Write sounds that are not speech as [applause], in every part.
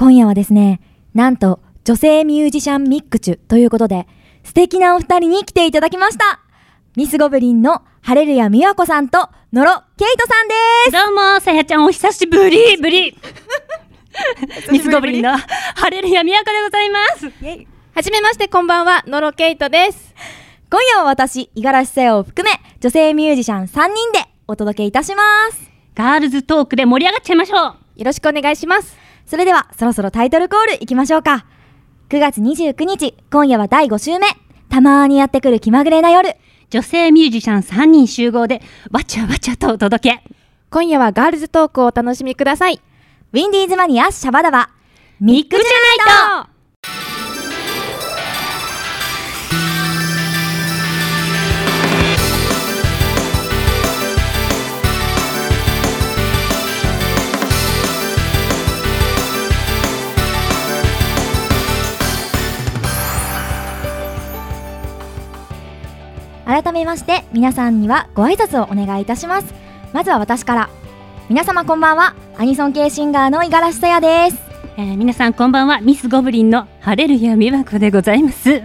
今夜はですね、なんと女性ミュージシャンミックチュということで、素敵なお二人に来ていただきました。ミスゴブリンのハレルヤ美和子さんとノロケイトさんです。どうも、さやちゃんお久しぶり [laughs] ぶり。ミスゴブリンのハレルヤ宮子でございます。はじめまして、こんばんは、ノロケイトです。今夜は私、五十嵐さやを含め、女性ミュージシャン3人でお届けいたします。ガールズトークで盛り上がっちゃいましょう。よろしくお願いします。それでは、そろそろタイトルコールいきましょうか。9月29日、今夜は第5週目。たまーにやってくる気まぐれな夜。女性ミュージシャン3人集合で、わちゃわちゃとお届け。今夜はガールズトークをお楽しみください。ウィンディーズマニアシャバダバ。ミックチュナイト改めまして皆さんにはご挨拶をお願いいたします。まずは私から。皆様こんばんは。アニソン系シンガーの五十嵐さやです。えー皆さんこんばんは、ミスゴブリンのハレルヤ美和子でございます。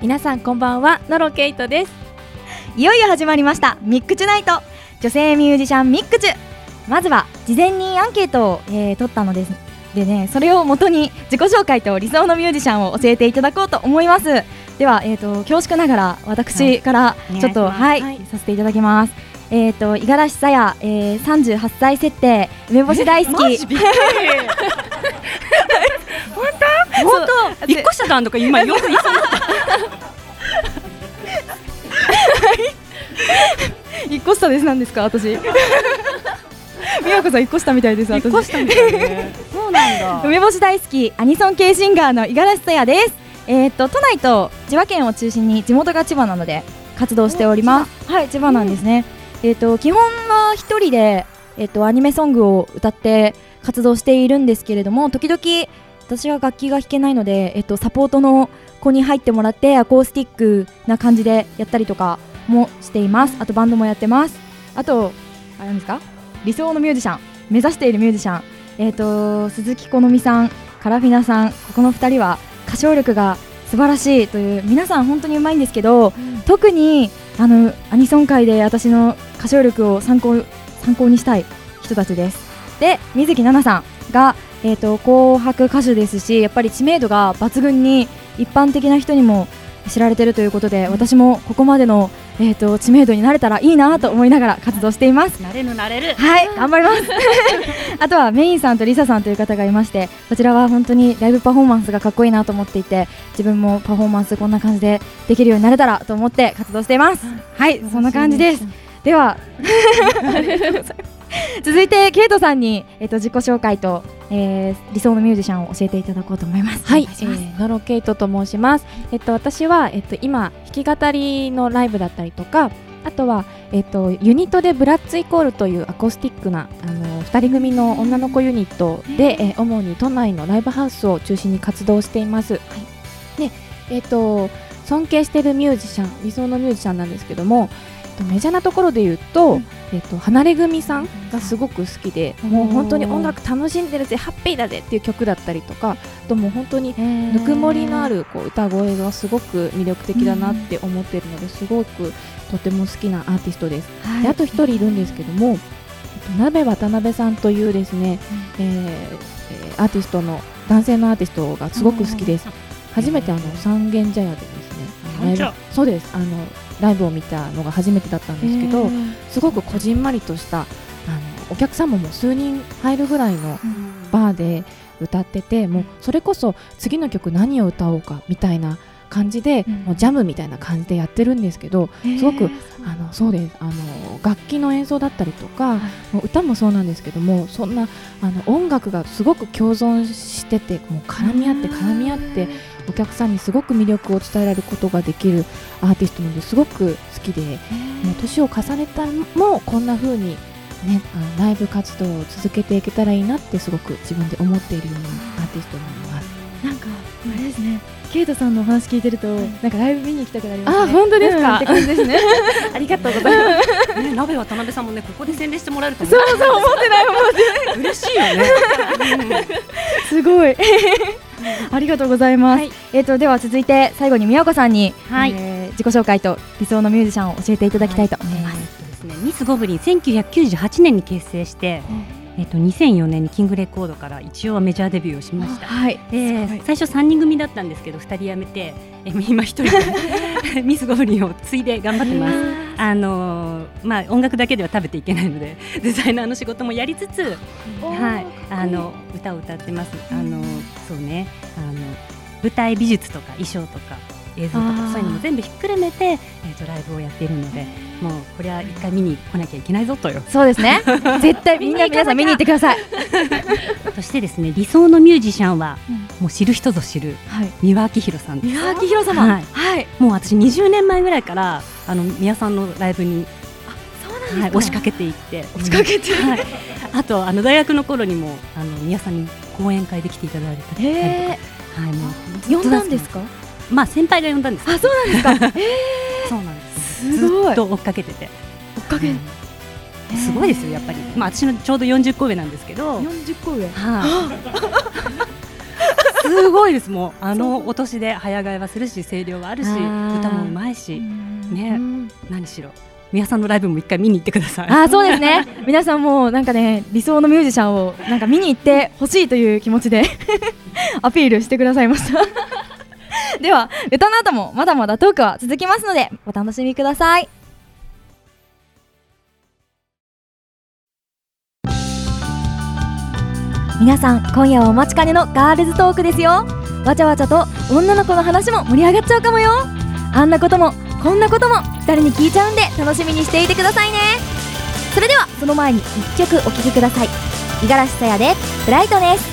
皆さんこんばんは、ノロケイトです。いよいよ始まりました。ミックチュナイト。女性ミュージシャンミックチュ。まずは事前にアンケートを、えー取ったのです。でねそれを元に自己紹介と理想のミュージシャンを教えていただこうと思いますでは、えー、と恐縮ながら私からいちょっと、はいいします。させていただきます。えー、と五十嵐さや、えー、38歳設定梅干し大好き。本当？本当？一個下だんとか今よく言いそうになった。一個下です。なんですか？私。美和子さん一個下みたいです一個下みたいね。[laughs] そうなんだ。梅干し大好きアニソン系シンガーの五十嵐さやです。えー、と都内と千葉県を中心に地元が千葉なので活動しております。はい千葉なんですね。えー、と基本は一人でえっ、とアニメソングを歌って活動しているんですけれども時々私は楽器が弾けないのでえっ、とサポートの子に入ってもらってアコースティックな感じでやったりとかもしています。あとバンドもやってます。あとあれなんですか？理想のミュージシャン目指しているミュージシャンえー、と鈴木好美さん、カラフィナさん、ここの2人は歌唱力が素晴らしいという皆さん本当にうまいんですけど、特にあのアニソン界で私の歌唱力を参考参考にしたい人たちです。で水木奈々さんが、えー、と紅白歌手ですしやっぱり知名度が抜群に一般的な人にも知られているということで、私もここまでの、えー、と知名度になれたらいいなと思いながら活動しています。なれるなれる。はい、頑張ります。[laughs] あとはメインさんとリサさんという方がいまして、こちらは本当にライブパフォーマンスがかっこいいなと思っていて、自分もパフォーマンスこんな感じでできるようになれたらと思って活動しています。はい、そんな感じです。では、[laughs] [laughs] 続いてケイトさんにえっと自己紹介と、えー理想のミュージシャンを教えていただこうと思います。はい、お願しますえーノロケイトと申します。えっと私はえっと今弾き語りのライブだったりとか、あとはえっとユニットでブラッツイコールというアコースティックなあの二人組の女の子ユニットで、えー主に都内のライブハウスを中心に活動しています。で、えっと尊敬しているミュージシャン、理想のミュージシャンなんですけども。えっとメジャーなところで言うと、えっと離れ組さんがすごく好きで、もう本当に音楽楽しんでるぜ、ハッピーだぜっていう曲だったりとか、あともう本当にぬくもりのあるこう歌声がすごく魅力的だなって思っているのですごくとても好きなアーティストです。はい。であと一人いるんですけども、えっと鍋渡辺さんというですね、えーえーアーティストの男性のアーティストがすごく好きです。初めてあの三軒茶屋でですね、そうです。あのライブを見たのが初めてだったんですけど、すごくこじんまりとしたあのお客様も数人入るぐらいのバーで歌っててもうそれこそ次の曲何を歌おうかみたいな感じで、うん。もうジャムみたいな感じでやってるんですけどすごくあのそうですあの楽器の演奏だったりとか、もう歌もそうなんですけどもそんなあの音楽がすごく共存しててもう絡み合って絡み合ってお客さんにすごく魅力を伝えられることができるアーティストなのですごく好きでもう年を重ねたもこんな風にね、あのライブ活動を続けていけたらいいなってすごく自分で思っているようなアーティストになります。なんかあれですね。ケイトさんのお話聞いてると、なんかライブ見に行きたくなりますね。あ本当ですか？うんって感じですね。[laughs] ありがとうございます。ね、鍋渡辺さんもね、ここで宣伝してもらえるとそうそう思ってない思ってない。嬉しいよね。[laughs] すごい [laughs] ありがとうございます、はい。えっ、とでは続いて最後に宮子さんに、はい。えー自己紹介と理想のミュージシャンを教えていただきたいと思います、えーっとですね、ミスゴブリン1998年に結成して、えーっと2004年にキングレコードから一応はメジャーデビューをしました。はい。えー最初3人組だったんですけど2人辞めて、えー今1人でミスゴブリンを継いで頑張ってます。あのーまあ、音楽だけでは食べていけないのでデザイナーの仕事もやりつつ、はい、あの歌を歌ってます。あのそうね。あの舞台美術とか衣装とか映像とかそういうのも全部ひっくるめて、えー、とライブをやっているのでもうこれは一回見に来なきゃいけないぞとよ。そうですね。[laughs] 絶対みんな皆さん見に行ってください。[laughs] そしてですね理想のミュージシャンは、うん。もう知る人ぞ知るはい。三輪明宏さん。です。宮脇宏様。はい。はい。もう私20年前ぐらいからあの宮さんのライブに、はい、押しかけていって。押しかけて。はい、あとあの大学の頃にもあの宮さんに講演会で来ていただいたりとか、へはい、もうえ呼んだんですか？まあ先輩が呼んだんですあそうなんですか？[laughs] そうなんです。すごい。ずっと追っかけてて。追っかけ？うんすごいですよやっぱり。まあ私のちょうど40個上なんですけど。40個上。はい。[laughs] すごいです。もう [laughs] あのお年で早替えはするし声量はあるしあー。歌もうまいし。ね。うん。何しろ宮さんのライブも一回見に行ってください。あそうですね。皆さんもなんかね理想のミュージシャンをなんか見に行ってほしいという気持ちで [laughs] アピールしてくださいました。[laughs] では歌の後もまだまだトークは続きますのでお楽しみください。皆さん今夜はお待ちかねのガールズトークですよ。わちゃわちゃと女の子の話も盛り上がっちゃうかもよ。あんなこともこんなことも2人に聞いちゃうんで楽しみにしていてくださいね。それではその前に1曲お聴きください。五十嵐さやで「ブライトネス」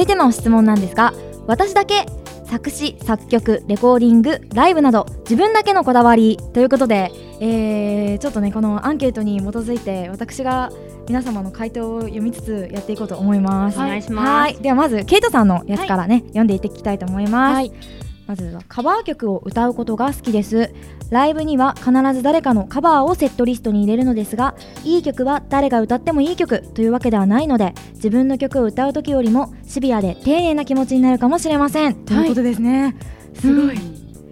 続いての質問なんですが私だけ作詞作曲レコーディングライブなど自分だけのこだわりということで、えーちょっとねこのアンケートに基づいて私が皆様の回答を読みつつやっていこうと思います。お願いします。はい。ではまずケイトさんのやつからね、読んでいっていきたいと思います。はいまずはカバー曲を歌うことが好きです。ライブには必ず誰かのカバーをセットリストに入れるのですがいい曲は誰が歌ってもいい曲というわけではないので自分の曲を歌う時よりもシビアで丁寧な気持ちになるかもしれません、ということですね。すごい、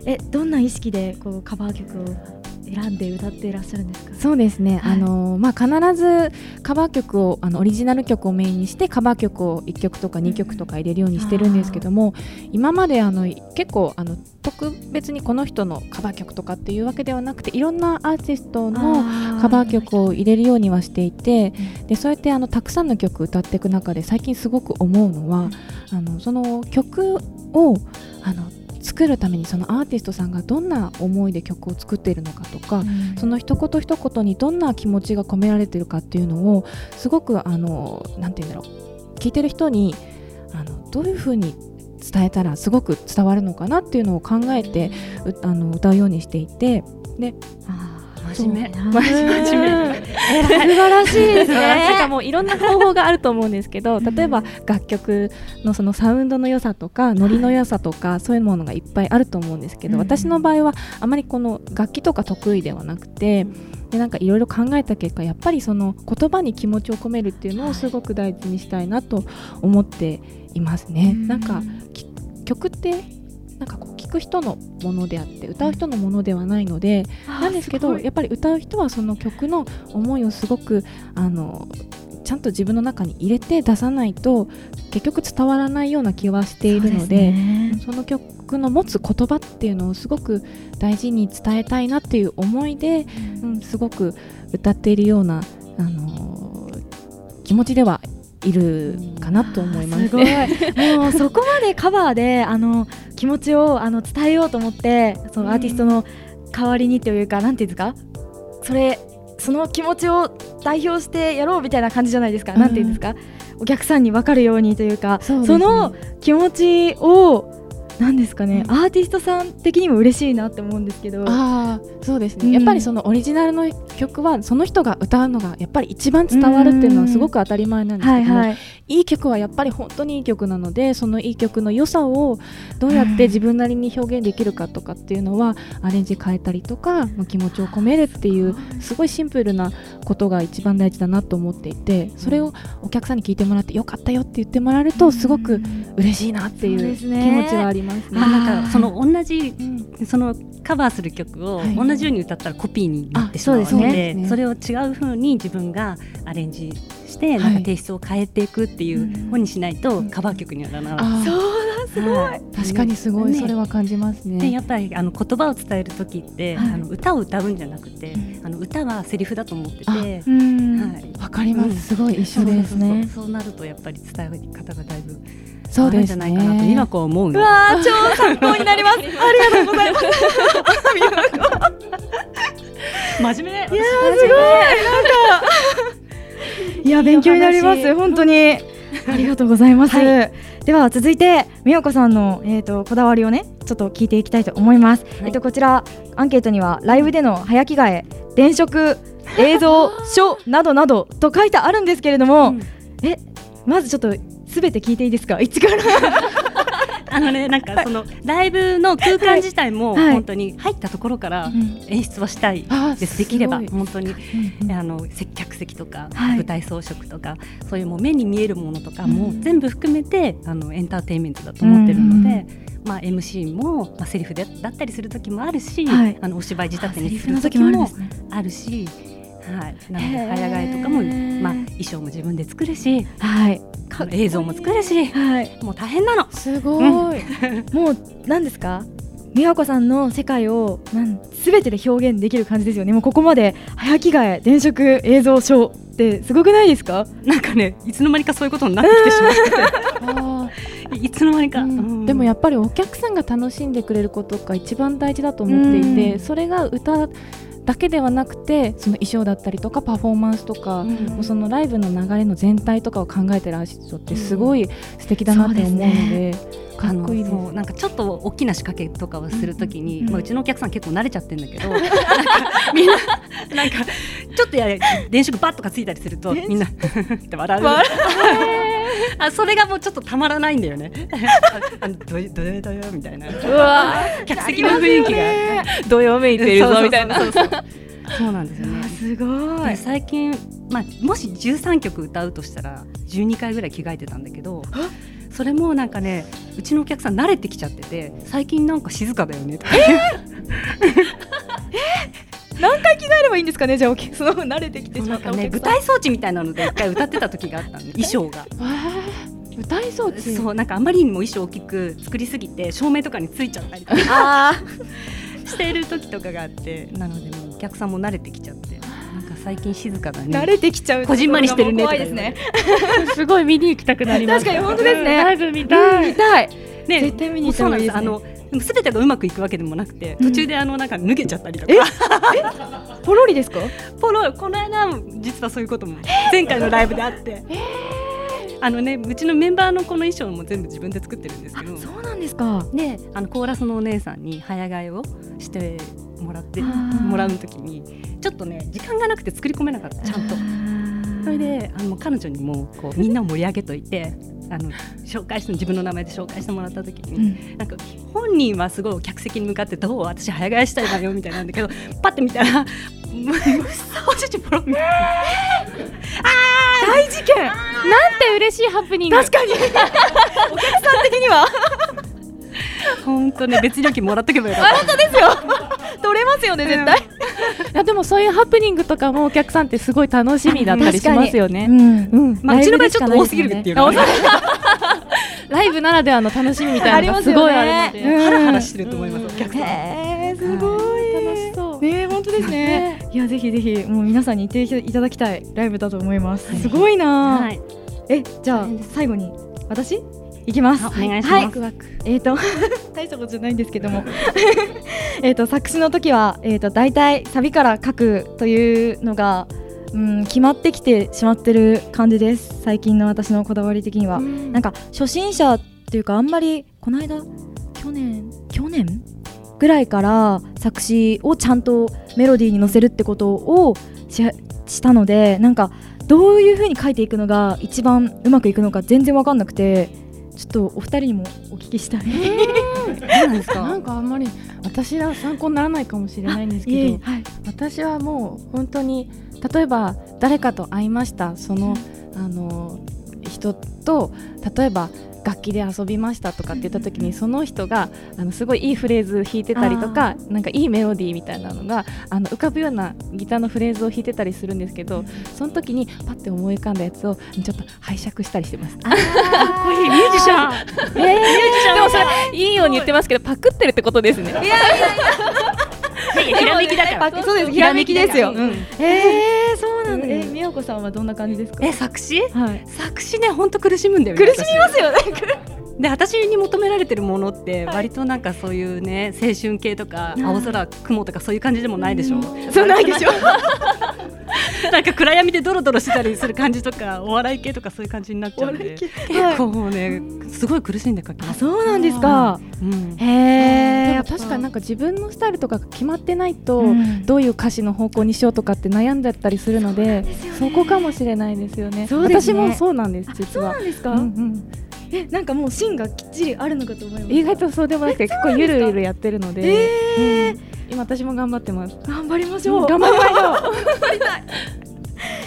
えどんな意識でこうカバー曲を？選んで歌っていらっしゃるんですか？そうですね、はい。あのまあ、必ずカバー曲をあのオリジナル曲をメインにしてカバー曲を1曲とか2曲とか入れるようにしてるんですけども今まであの結構あの特別にこの人のカバー曲とかっていうわけではなくていろんなアーティストのカバー曲を入れるようにはしていてでそうやってあのたくさんの曲歌っていく中で最近すごく思うのはあのその曲をあの作るためにそのアーティストさんがどんな思いで曲を作っているのかとか、その一言一言にどんな気持ちが込められてるかっていうのをすごくあのなんて言うんだろう。聞いてる人にあのどういうふうに伝えたらすごく伝わるのかなっていうのを考えてうあの歌うようにしていてで真面目。真面目。素晴らしいですなんかね。もうい。ろんな方法があると思うん。ですけど例えば楽曲のそのサウンドの良さとかノリの良さとかそういうものがいっぱいあると思うんですけど、うん。私の場合はあまりこの楽器とか得意ではなくてでなんかいろいろ考えた結果やっぱりその言葉に気持ちを込めるっていうのをすごく大事にしたいなと思っていますね。なんかき曲ってなんかこう聞く人のものであって歌う人のものではないので、なんですけどやっぱり歌う人はその曲の思いをすごくあのちゃんと自分の中に入れて出さないと結局伝わらないような気はしているのでその曲の持つ言葉っていうのをすごく大事に伝えたいなっていう思いで、うん、すごく歌っているような、あのー気持ちではいるかなと思います。すごい。もうそこまでカバーであの気持ちをあの伝えようと思ってそのアーティストの代わりにというか、なんていうんですか？それその気持ちを代表してやろうみたいな感じじゃないですか、うんなんていうんですか？お客さんに分かるようにというかそね。の気持ちをなんですかね、うん。アーティストさん的にも嬉しいなって思うんですけどああそうですね、うん。やっぱりそのオリジナルの曲はその人が歌うのがやっぱり一番伝わるっていうのはすごく当たり前なんですけども、はいはい。いい曲はやっぱり本当にいい曲なのでそのいい曲の良さをどうやって自分なりに表現できるかとかっていうのはアレンジ変えたりとかまあ気持ちを込めるっていうすごいシンプルなことが一番大事だなと思っていてそれをお客さんに聞いてもらってよかったよって言ってもらえるとすごく嬉しいなっていう気持ちはありますね。まあなんかその同じうん。そのカバーする曲をはい。同じように歌ったらコピーになってしまうのあそうですでね。それを違う風に自分がアレンジしてなんかテイストを変えていくっていう風にしないとカバー曲にはならない。そうだすごい、はい。確かにすごい。ね。それは感じますね。でやっぱりあの言葉を伝える時って、はい。あの歌を歌うんじゃなくて、あの歌はセリフだと思ってて、あはい、うんわかります、すごい一緒ですね。そうそうそう。なるとやっぱり伝え方がだいぶそうですじゃないかなとね今こう思うの。うわー超参考になります。[laughs] ありがとうございます。[laughs] 真面目。いやーすごい。なんかいや勉強になります。本当に。ありがとうございます、はでは続いてみよこさんのえっ、とこだわりをねちょっと聞いていきたいと思います、えっとこちらアンケートにはライブでの早着替え電飾映像書などなどと書いてあるんですけれども、うん。えまずちょっとすべて聞いていいですか？一から？[laughs] あのねなんかそのライブの空間自体もはい。本当に入ったところから演出はしたいです。できれば本当にうんあの接客席とか、はい。舞台装飾とかそういうもう目に見えるものとかも全部含めてあのエンターテインメントだと思ってるので、まあ MC もまあセリフでだったりする時もあるし、はい。あのお芝居仕立てにする時もあるし。はい、なので早替えとかも、まあ、衣装も自分で作るしはい [laughs] 映像も作るしはい。もう大変なの。すごい、もう何ですか？美和子さんの世界をなん全てで表現できる感じですよね。もうここまで早着替え電飾映像ショーってすごくないですか？なんかねいつの間にかそういうことになってきてしまって。[laughs] いつの間にか、うん。うん。でもやっぱりお客さんが楽しんでくれることが一番大事だと思っていて、うん。それが歌だけではなくてその衣装だったりとかパフォーマンスとか、うん。もうそのライブの流れの全体とかを考えてるアーティストってすごい素敵だなって思うので,、かっこいいのなんかちょっと大きな仕掛けとかをするときに、うん。まあ、うちのお客さん結構慣れちゃってるんだけどみんななんかちょっとや電飾バッとかついたりするとみんな [laughs] って笑うあそれがもうちょっとたまらないんだよね。ああのどよどよどよみたいな。うわ。客席の雰囲気が。どよめいてるぞみたいな。そうなんですよね。すごでい最近、まあ、もし13曲歌うとしたら12回ぐらい着替えてたんだけどそれもなんかねうちのお客さん慣れてきちゃってて最近なんか静かだよねとか、[laughs] 何回着替えればいいんですかね？じゃあその慣れてきてしまったお客さん。舞台装置みたいなので一回歌ってた時があったの [laughs] 衣装が。舞台装置？そうなんかあまりにも衣装大きく作りすぎて照明とかについちゃったりとか。あしてる時とかがあって。なのでもうお客さんも慣れてきちゃって。なんか最近静かだね。ー慣れてきちゃうこじんまりしてるね怖いですね。[laughs] すごい見に行きたくなります。確かに本当ですね。ライブ見うんたい、見たい。ね。絶対見に行ったいね。あのでも全てがうまくいくわけでもなくてうん。途中であのなんか脱げちゃったりとか、[laughs] ポロリですか？ポロこの間も実はそういうことも前回のライブであって、あのねうちのメンバーのこの衣装も全部自分で作ってるんですけど。そうなんですか。であのコーラスのお姉さんに早替えをしてもらってもらう時にちょっとね時間がなくて作り込めなかった。ちゃんと。それであの彼女にもこうみんなを盛り上げといてあの紹介して自分の名前で紹介してもらった時に、うん。なんか本人はすごい客席に向かってどう私早替えしたいわよみたいなんだけど [laughs] パッて見たらむむっさおちちぽろみたいな。[laughs] 大事件。なんて嬉しいハプニング。確かに。[laughs] お客さん的には [laughs] 本当ね別料金もらっとけばよかった。本当ですよ。[laughs] 取れますよね絶対。[laughs] いやでもそういうハプニングとかもお客さんってすごい楽しみだったりしますよね。うん。うん、まあ、うちの場合ちょっと多すぎるっていうのはね。ライブならではの楽しみみたいなのがすごいあるので、うんハラハラしてると思います、お客さん。へーすごい。楽しそう。ね本当ですね。いやぜひぜひもう皆さんに行っていただきたいライブだと思います。すごいな。はい、えじゃあ最後に私？行きます。あお願いします。はい。ワクワク。えー、と [laughs] 大したことじゃないんですけども。[laughs] えーと作詞の時は、えー、と大体サビから書くというのが、うん、決まってきてしまってる感じです。最近の私のこだわり的には、なんか初心者っていうかあんまりこの間去年去年？ぐらいから作詞をちゃんとメロディーに乗せるってことをししたのでなんかどういう風に書いていくのが一番うまくいくのか全然わかんなくてちょっとお二人にもお聞きしたい。なんですか？なんかあんまり私は参考にならないかもしれないんですけど、はい、私はもう本当に例えば誰かと会いました。そのあの人と例えば楽器で遊びましたとかって言った時にその人があのすごいいいフレーズ弾いてたりとかなんかいいメロディーみたいなのがあの浮かぶようなギターのフレーズを弾いてたりするんですけどその時にパッて思い浮かんだやつをちょっと拝借したりしてます。かっこいいミュージシャン。えー、でもそれいいように言ってますけどパクってるってことですね。ひらめきだからあそうですひらめきですよ。うんえー、そうなんだ。うんえー、みやこさんはどんな感じですか？え作詞？はい。作詞ね本当苦しむんだよね苦しみますよね。私で私に求められてるものって割となんかそういうね青春系とかうん。青空雲とかそういう感じでもないでしょ？そうないでしょ。[laughs] なんか暗闇でドロドロしてたりする感じとかお笑い系とかそういう感じになっちゃうんで結構ねすごい苦しんで書きあ、ます。そうなんですか。うん。へえ。でも確かになんか自分のスタイルとかが決まってないと、うん。どういう歌詞の方向にしようとかって悩んじゃったりするのでそこかもしれないですよね。そうですね。私もそうなんですあそう実はなんですか？うんうんえ、[laughs] なんかもう芯がきっちりあるのかと思います。意外とそうでもなくて結構ゆるゆるやってるので、ええうん。今私も頑張ってます。頑張りましょう。[laughs] 頑張りましょう。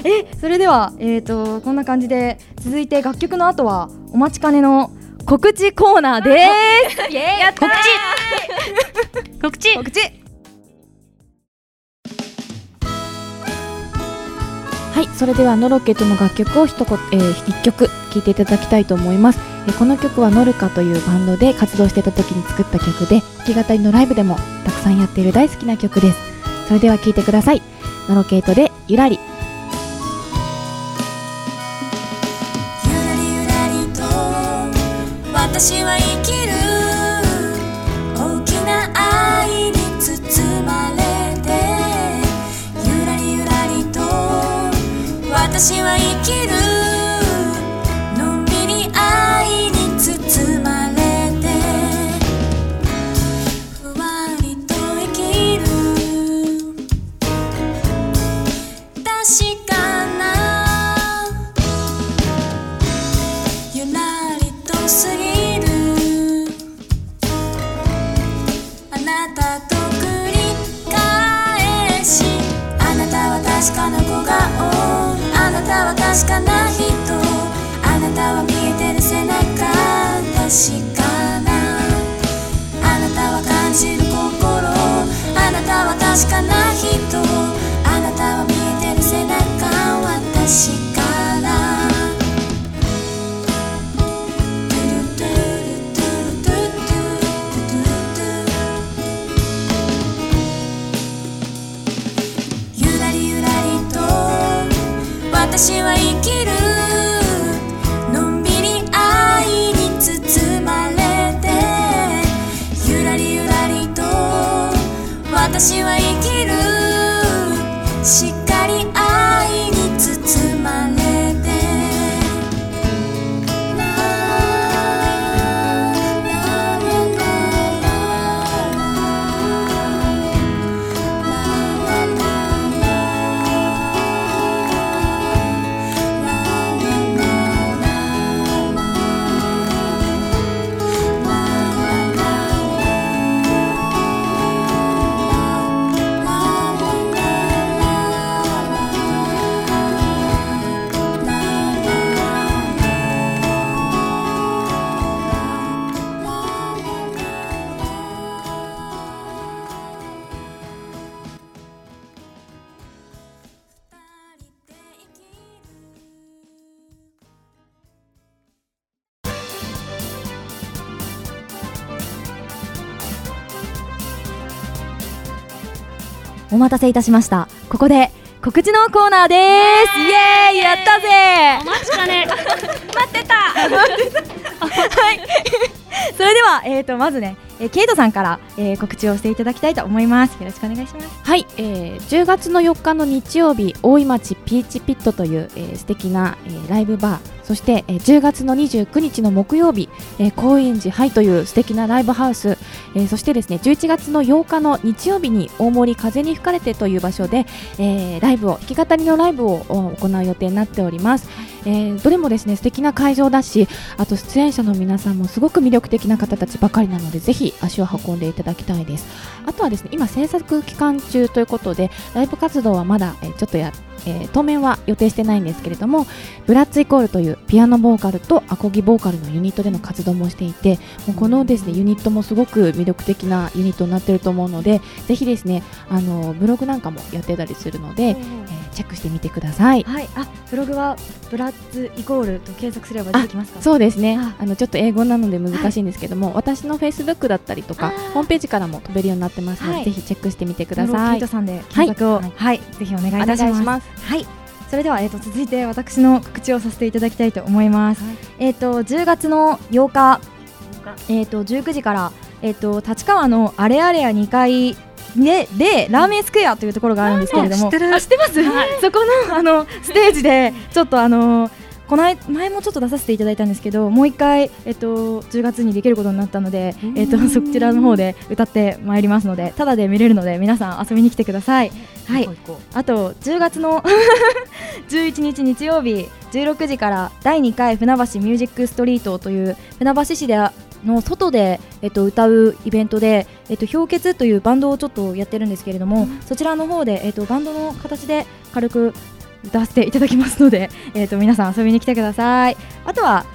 え、それでは、えっ、と、こんな感じで、続いて楽曲の後は、お待ちかねの告知コーナーです。イエーイやったー。告知。告知。はいそれではノロケットの楽曲を一言、えー、一曲聴いていただきたいと思います、えーこの曲はノルカというバンドで活動してた時に作った曲で弾き語りのライブでもたくさんやっている大好きな曲です。それでは聴いてください。ノロケートでゆらり。私は生私は生きるお待たせいたしました。ここで告知のコーナーです。イエーイ。やったぜ。お待ちかね。[laughs] [laughs] [laughs] それでは、えー、とまずね、えーケイトさんから、えー告知をしていただきたいと思います。よろしくお願いします。はい、えー、10月の4日の日曜日大井町ピーチピットという、えー、素敵な、えーライブバー。そして、えー10月の29日の木曜日、えー高円寺ハイという素敵なライブハウス、えーそしてですね11月の8日の日曜日に大森風に吹かれてという場所で、えーライブを弾き語りのライブを行う予定になっております、えーどれもですね素敵な会場だしあと出演者の皆さんもすごく魅力的な方たちばかりなのでぜひ足を運んでいただきたいです。あとはですね今制作期間中ということでライブ活動はまだ、えちょっとや、えー当面は予定してないんですけれどもブラッツイコールというピアノボーカルとアコギボーカルのユニットでの活動もしていてもうこのですねユニットもすごく魅力的なユニットになっていると思うのでぜひですねあのブログなんかもやってたりするので、えーチェックしてみてください。はい。あブログはブラッツイコールと検索すれば出てきますか？そうですね。あ。あのちょっと英語なので難しいんですけども、私のフェイスブックだったりとかホームページからも飛べるようになってますので、はい。ぜひチェックしてみてくケださい。イト。さんで検索をは、はい。い。ぜひお願いいたします。はい。それでは、えー、と続いて私の告知をさせていただきたいと思います、はい。えっ、と10月の8日。えー、と19時から、えー、と立川のあれあれや2階ででラーメンスクエアというところがあるんですけれども、知ってます、[laughs] そこのあのステージでちょっとあのこの間前もちょっと出させていただいたんですけどもう一回、えっと、10月にできることになったので、えっと、そちらの方で歌ってまいりますのでただで見れるので皆さん遊びに来てください。はい。あと10月の [laughs] 11日日曜日16時から第2回船橋ミュージックストリートという船橋市での外で、えっと、歌うイベントで、えっと、氷結というバンドをちょっとやってるんですけれども、そちらの方で、えっと、バンドの形で軽く歌わせていただきますので、[laughs] えっと、皆さん遊びに来てください。あとは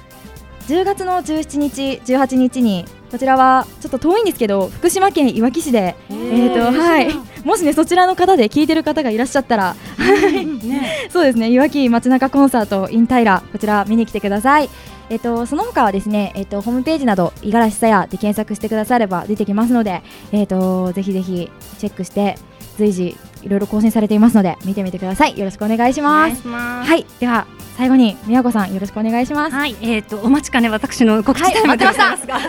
10月の17日18日にこちらはちょっと遠いんですけど福島県いわき市で、えーとはい、もしねそちらの方で聞いてる方がいらっしゃったらうね。そうですね、いわき街中コンサート in 平こちら見に来てください。えっとその他はですね、えっとホームページなど五十嵐さやで検索してくだされば出てきますので、えっとぜひぜひチェックして随時いろいろ更新されていますので見てみてください。よろしくお願いしおます。願いしますはい、では最後に宮子さんよろしくお願いします。はい、えっ、とお待ちかね私の告知タイムでございますが、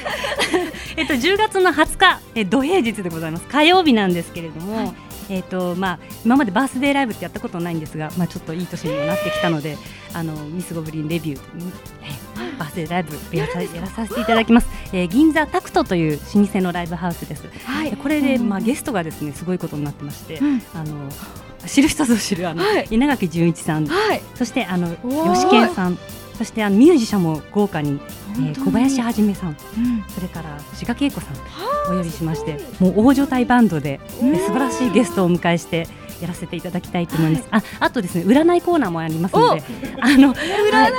[laughs] えっと10月の20日、えー土平日でございます。火曜日なんですけれども、えっ、とまあ今までバースデーライブってやったことないんですが、まあちょっといい年にもなってきたので、あのミスゴブリンレビュー、えーバースデーライブやらさやらさせていただきます。えー銀座タクトという老舗のライブハウスです。はい。でこれで、うんまあゲストがですねすごいことになってまして、うん。あの知る人ぞ知るあの、はい。稲垣潤一さん。はい、そしてあの吉健さん、そしてあのミュージシャンも豪華に、えー小林はじめさん、うん。それから志賀恵子さんをお呼びしまして、もう大所帯バンドで、うん。で素晴らしいゲストをお迎えして。やらせていただきたいと思います。あ、あとですね、占いコーナーもありますので、あの占い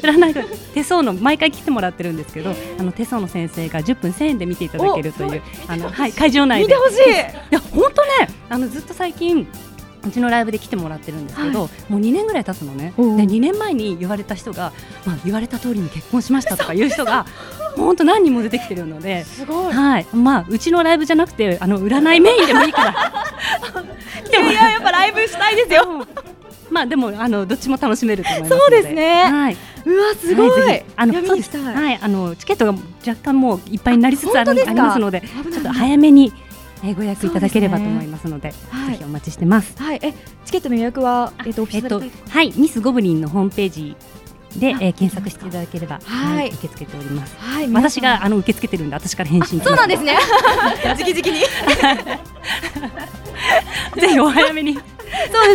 占いが手相の毎回来てもらってるんですけど、あの手相の先生が10分1000円で見ていただけるというあのはい会場内で。見てほしい。いや本当ねあのずっと最近うちのライブで来てもらってるんですけど、もう2年ぐらい経つのね。でおう。2年前に言われた人が、まあ、言われた通りに結婚しましたとかいう人が本当何人も出てきてるので。すごい。はい、まあうちのライブじゃなくてあの占いメインでもいいから。来てもらいややっぱライブしたいですよ。まあでもあのどっちも楽しめると思いますのそうですね。はい、うわすごい。はいあの。はい、あのチケットが若干もういっぱいになりつつあるありますので、ちょっと早めに、えーご予約いただければと思いますので、はいぜひお待ちしてます。はい、えチケットの予約はえっとえっとはい、ミスゴブリンのホームページであ、えー検索していただければ、はい受け付けております。はい、私があの受け付けてるんで、私から返信。そうなんですね。[laughs] 直々に。[laughs] ぜひお早めに。そう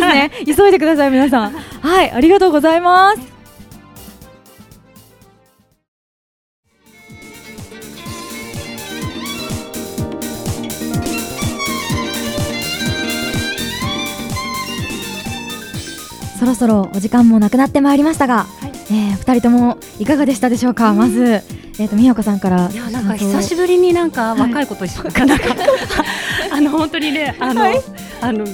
ですね。[laughs] 急いでください皆さん。はい、ありがとうございます。ろそろお時間もなくなってまいりましたが、えー二人ともいかがでしたでしょうか？まずえっ、と宮子さんからいやなんか久しぶりになんか若い子と一緒に、[laughs] なんかあの本当にねあの、あのい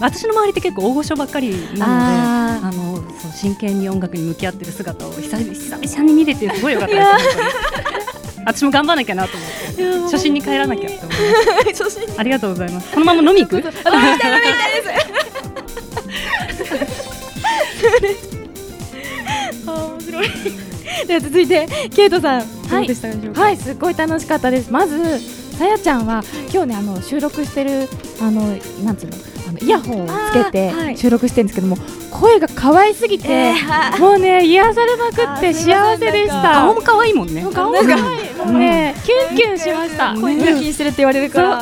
私の周りって結構大御所ばっかりなので。ああのそう真剣に音楽に向き合ってる姿を久々に見れてすごい良かったです。私も頑張らなきゃなと思って。初心に帰らなきゃと思います [laughs] 初心ありがとうございます。このまま飲み行く？[laughs] あ飲みたい飲みたいです [laughs] あー面白い。では続いてケイトさんどうでしたでしょうか？はい、すごい楽しかったです。まず、さやちゃんは今日ねあの収録してるあのなんつうの？イヤホンをつけて収録してるんですけども、声が可愛すぎて、えーはもうね癒されまくって幸せでした。顔も可愛いもんね。顔も可愛い。もうね、キュンキュンしました。声が気にしてるって言われるから。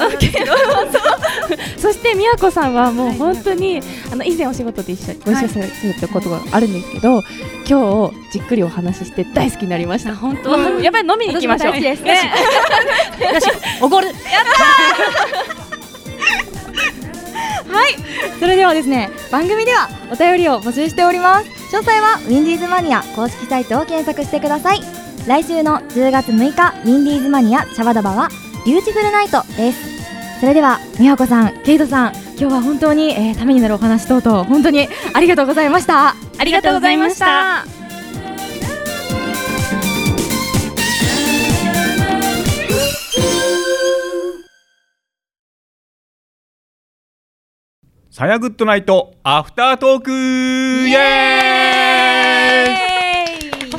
そ [laughs] してみやこさんはもう本当に、あの以前お仕事で一緒ご一緒されてることがあるんですけど、今日じっくりお話しして大好きになりました。本当。うん。やっぱり飲みに行きましょう。私も大好きですね。よしおごるはい。それではですね番組ではお便りを募集しております。詳細はウィンディーズマニア公式サイトを検索してください。来週の10月6日ウィンディーズマニアシャバダバはビューティフルナイトです。それでは美和子さんケイトさん今日は本当に、えーためになるお話等々本当にありがとうございました。ありがとうございました。さやグッドナイトアフタートークイエーイ！終わ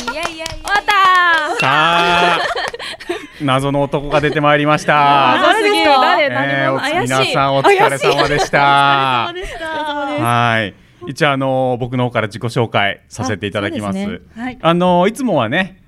った！さあ謎の男が出てまいりました。[laughs] 誰ですか誰？え何ーお者怪しい。皆さん [laughs] お疲れ様でした。はい。一応あの僕の方から自己紹介させていただきます。あのいつもはね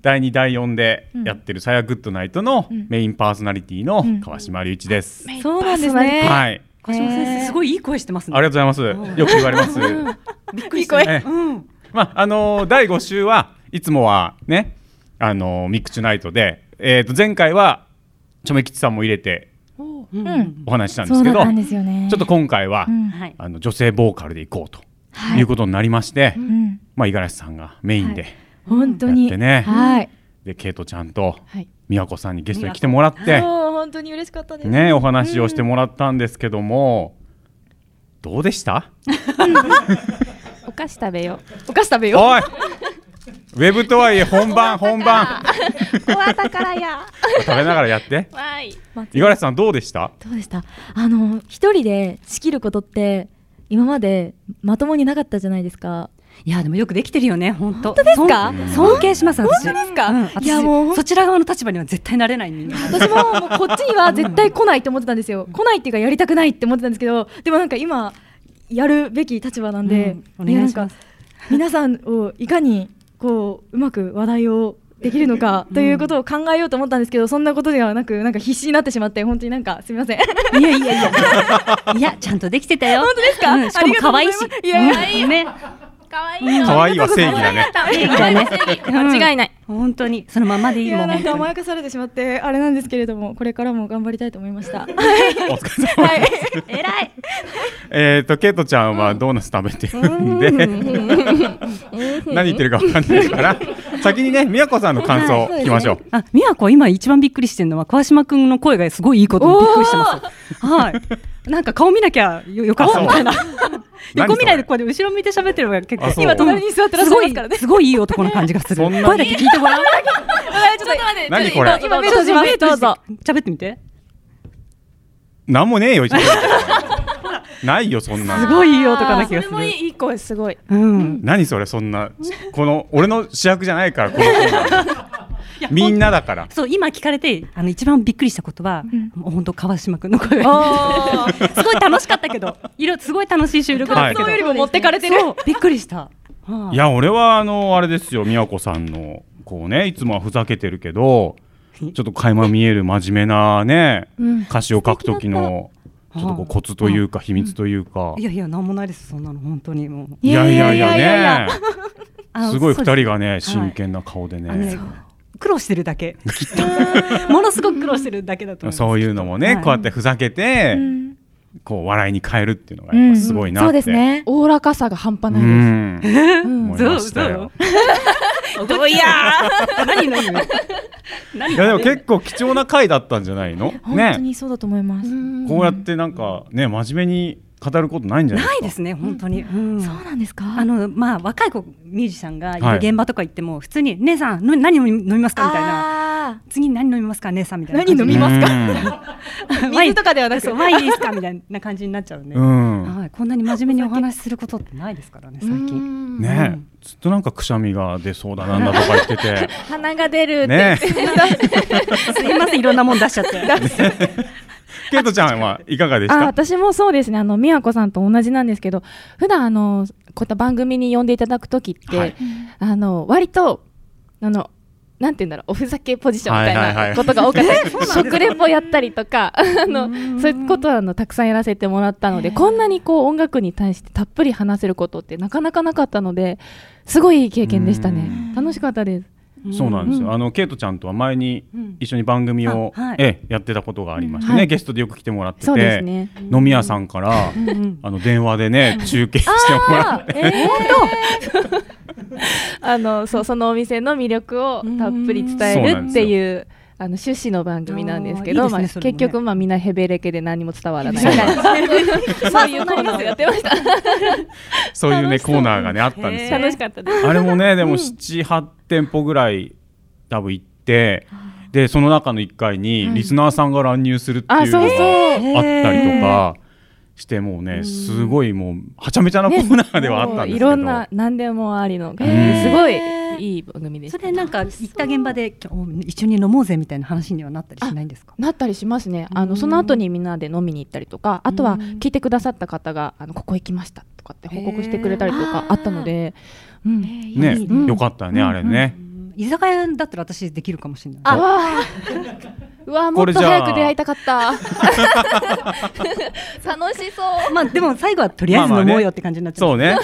第2第4でやってるさやグッドナイトのん。メインパーソナリティのん川島隆一です。そうなんですねはい。小島先生すごいいい声してますね。ありがとうございます。よく言われます。[laughs] びっくりしたええうん。まああの第5週はいつもはねあのミックチュナイトで、えー、と前回はチョメ吉さんも入れてう。んうん。お話ししたんですけど、そうんですよね。ちょっと今回は、うん。はい。あの女性ボーカルでいこうとはい。いうことになりまして、うん。まあ五十嵐さんがメインで本当に。やってね、はい。でケイトちゃんとはい。美和子さんにゲストに来てもらって。本当に嬉しかったです。ねお話をしてもらったんですけども、どうでした？[laughs] お菓子食べよお菓子食べよう。おいウェブとはいえ本番本番。[laughs] う。終わったからや。食べながらやって。五十嵐さんどうでした？どうでした？あの一人で仕切ることって今までまともになかったじゃないですかいやでもよくできてるよね本当。本当ですか？尊尊敬します私。本当ですか？うん。私いやもうそちら側の立場には絶対なれない人間。私ももうこっちには絶対来ないと思ってたんですよ。来ないっていうかやりたくないって思ってたんですけどでもなんか今やるべき立場なんで、うん。お願いします。やなんか皆さんをいかにこううまく話題をできるのかということを考えようと思ったんですけど、そんなことではなくなんか必死になってしまって本当になんかすみません。いやいやいや。いやちゃんとできてたよ。本当ですか？うん。しかも可愛いし。いやいや。うん。ね可愛いよ。可愛いは正義だね。いいんだね間違いない。本当に。そのままでいいいもんやなんか甘本やかされてしまってあれなんですけれどもこれからも頑張りたいと思いました。[laughs] お疲れ様はいです、当に偉い。えっとケイトちゃんはドーナツ食べてるんで。[laughs] 何言ってるかわかんないから。先にね宮子さんの感想はい。聞きましょう。あ、美和子は今一番びっくりしてるのは川島くんの声がすごいいいことにびっくりしてます。はい。なんか顔見なきゃよよかったみたいな。[laughs] 横見ないでこうやって後ろ向いて喋ってるのが結構今隣に座ってらっしゃいますからねすごいすごいいい男の感じがする。声だけ聞いてごらん。ちょっと待って何これ今今目閉じますどうぞ喋ってみて。なんもねえよ一応 [laughs] ないよそんなのすごいいい男な気がする。それもいい声すごい。うん。何それそんなこの俺の主役じゃないからこのみんなだから。そう今聞かれてあの一番びっくりしたことは、もう本当川島くんの声。[laughs] すごい楽しかったけど、いろすごい楽しい収録だったけど、はい。よりも持ってかれてる。びっくりした。はい。いや俺はあのあれですよ宮子さんのこうねいつもはふざけてるけどちょっと垣間見える真面目なね歌詞を書く時のちょっとこうコツというか秘密というか。いやいやなんもないですそんなの本当にもう。いやいやいいやねあすごい二人がねい。真剣な顔でね苦労してるだけ。きっとものすごく苦労してるだけだと思います。[laughs] そういうのもねはい。こうやってふざけてうん。こう笑いに変えるっていうのがやっぱすごいなって。そうですね。おおらかさが半端うないです。ん。思いましたよ。どう [laughs] いやー何何何？いやでも結構貴重な回だったんじゃないの？本当ね。にそうだと思います。こうやってなんかね真面目に語ることないんじゃないないでかですすね本当に、うん。そうなんですか？あのまあ若い子ミュージシャンが現場とか行っても普通に姉さんの何飲み飲みますか？みたいな。あ次に何飲みますか？姉さんみたいな感じ。何飲みますか？[laughs] 水とかではなく。ワインいいですか？みたいな感じになっちゃうね、うん。はい、こんなに真面目にお話しすることってないですからね最近。近ねずっとなんかくしゃみが出そうだなんだとか言ってて。鼻が出るって、ね [laughs] すいませんいろんなもん出しちゃって [laughs] [laughs] ケイトちゃんはいかがでしあた私もそうですね。あの美和子さんと同じなんですけど普段あのこういった番組に呼んでいただく時って、はい。あの割とあのなんて言うんだろうおふざけポジションみたいないことが多かったり、[laughs] 食レポやったりとか [laughs] あのそういうことはあのたくさんやらせてもらったのでこんなにこう音楽に対してたっぷり話せることってなかなかなかったのですごいいい経験でしたね。楽しかったですそうなんですよ、うん。あのケイトちゃんとは前にうん。一緒に番組を、ええやってたことがありましてね、はい。ゲストでよく来てもらってて、ね。飲み屋さんから、あの電話でね中継してもらって。あ [laughs] のそうそのお店の魅力をたっぷり伝えるっていうあの趣旨の番組なんですけど、ねまあ、結局まあみんなヘベレケで何も伝わらない。そういういうコーナーをやってました。そういうねコーナーがねあったんですよ。楽しかったです。あれもねでも78店舗ぐらい多分行ってでその中の1回にリスナーさんが乱入するっていうのがあそうそう。あったりとかしてもうねすごいもうはちゃめちゃなコーナーではあったんですけど、いろんな何でもありの、ん。すごいいい番組で。それなんか行った現場で今日一緒に飲もうぜみたいな話にはなったりしないんですか？なったりしますね。あうん。のその後にみんなで飲みに行ったりとか、あとはうん聞いてくださった方があのここ行きましたとかって報告してくれたりとかあったので、うん。ね、うんよかったね、あれね、うん。居酒屋だったら私できるかもしれない。あ [laughs] うわあもっと早く出会いたかった。[laughs] 楽しそう。まあでも最後はとりあえず飲もうよって感じになっちゃうそうね。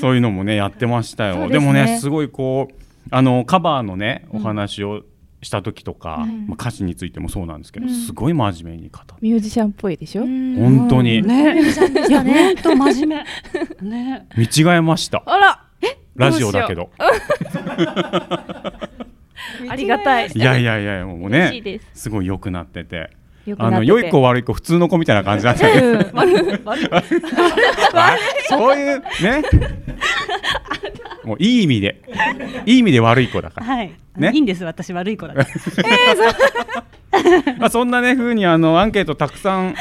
そういうのもねやってましたよ。で,、ね。もねすごいこうあのカバーのねお話をした時とか、うんまあ、歌詞についてもそうなんですけど、うん。すごい真面目に語ってミュージシャンっぽいでしょ？本当に。ね。いや本当真面目。[laughs] ね。見違えました。あら、ラジオだけど [laughs] [laughs] ありがたい。いやいやいやもうねす。すごい良くなってて。よくなってて。あの良い子悪い子普通の子みたいな感じだったけど、うん。[laughs] そういうね。もういい意味で。いい意味で悪い子だから。はい、ね？いいんです。私悪い子だから。[laughs] まあそんなね風にあのアンケートたくさん、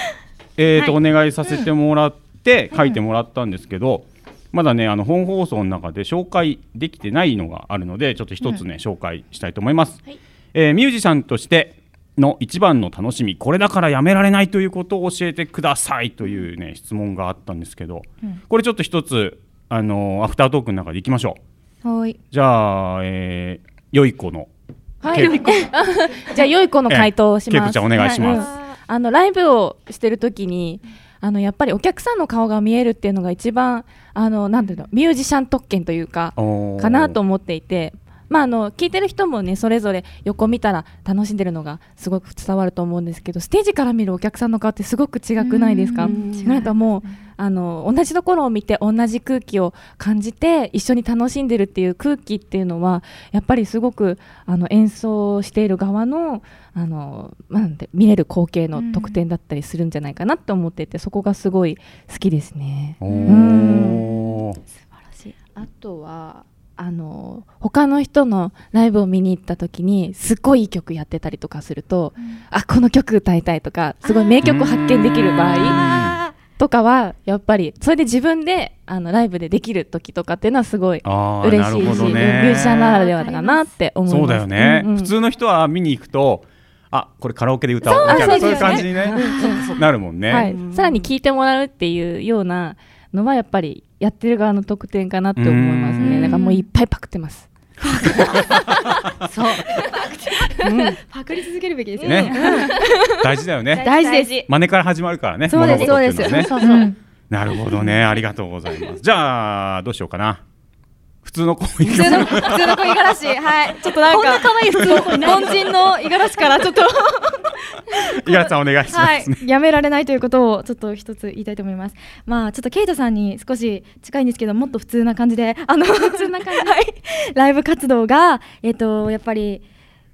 えーとお願いさせてもらって書いてもらったんですけど、まだねあの本放送の中で紹介できてないのがあるのでちょっと一つね、紹介したいと思います、はい。えーミュージシャンとしての一番の楽しみこれだからやめられないということを教えてくださいというね質問があったんですけど、これちょっと一つあのーアフタートークの中でいきましょう。はい。じゃあ、えー、良い子のはい。[laughs] じゃあ良い子の回答をします。ケイトちゃんお願いします、はい。うん。あのライブをしてる時に。あのやっぱりお客さんの顔が見えるっていうのが一番あのなんていうのミュージシャン特権というかかなと思っていて、まあ、あの聞いてる人もねそれぞれ横見たら楽しんでるのがすごく伝わると思うんですけどステージから見るお客さんの顔ってすごく違くないですか？なんかもうあの同じところを見て同じ空気を感じて一緒に楽しんでるっていう空気っていうのはやっぱりすごくあの演奏している側のあのなんて見れる光景の特典だったりするんじゃないかなと思っていてそこがすごい好きですね。おん。ーあとはあの他の人のライブを見に行った時にすっごいいい曲やってたりとかすると、あこの曲歌いたいとかすごい名曲を発見できる場合とかはやっぱりそれで自分であのライブでできる時とかっていうのはすごい嬉しいし、ミュねージシャンならではだなって思います。そうだよね、うんうん普通の人は見に行くとあこれカラオケで歌おうみたいなそういう感じにね。なるもんね、はい、さらに聴いてもらうっていうようなのはやっぱりやってる側の特典かなって思いますうん。ねだからもういっぱいパクってます [laughs] そう。パクり続けるべきですよね。大事だよね。[laughs] 大事です。真似から始まるからねそうですそうですうんなるほどね。ありがとうございます。じゃあどうしようかな普通の子普通の普通の子五十嵐はい。ちょっとなんか可愛い普通の子凡人の五十嵐からちょっと。五十嵐さんお願いしまはい。すね、やめられないということをちょっと一つ言いたいと思います。まあちょっとケイトさんに少し近いんですけどもっと普通な感じであの普通な感じ。はい。ライブ活動がえっ、とやっぱり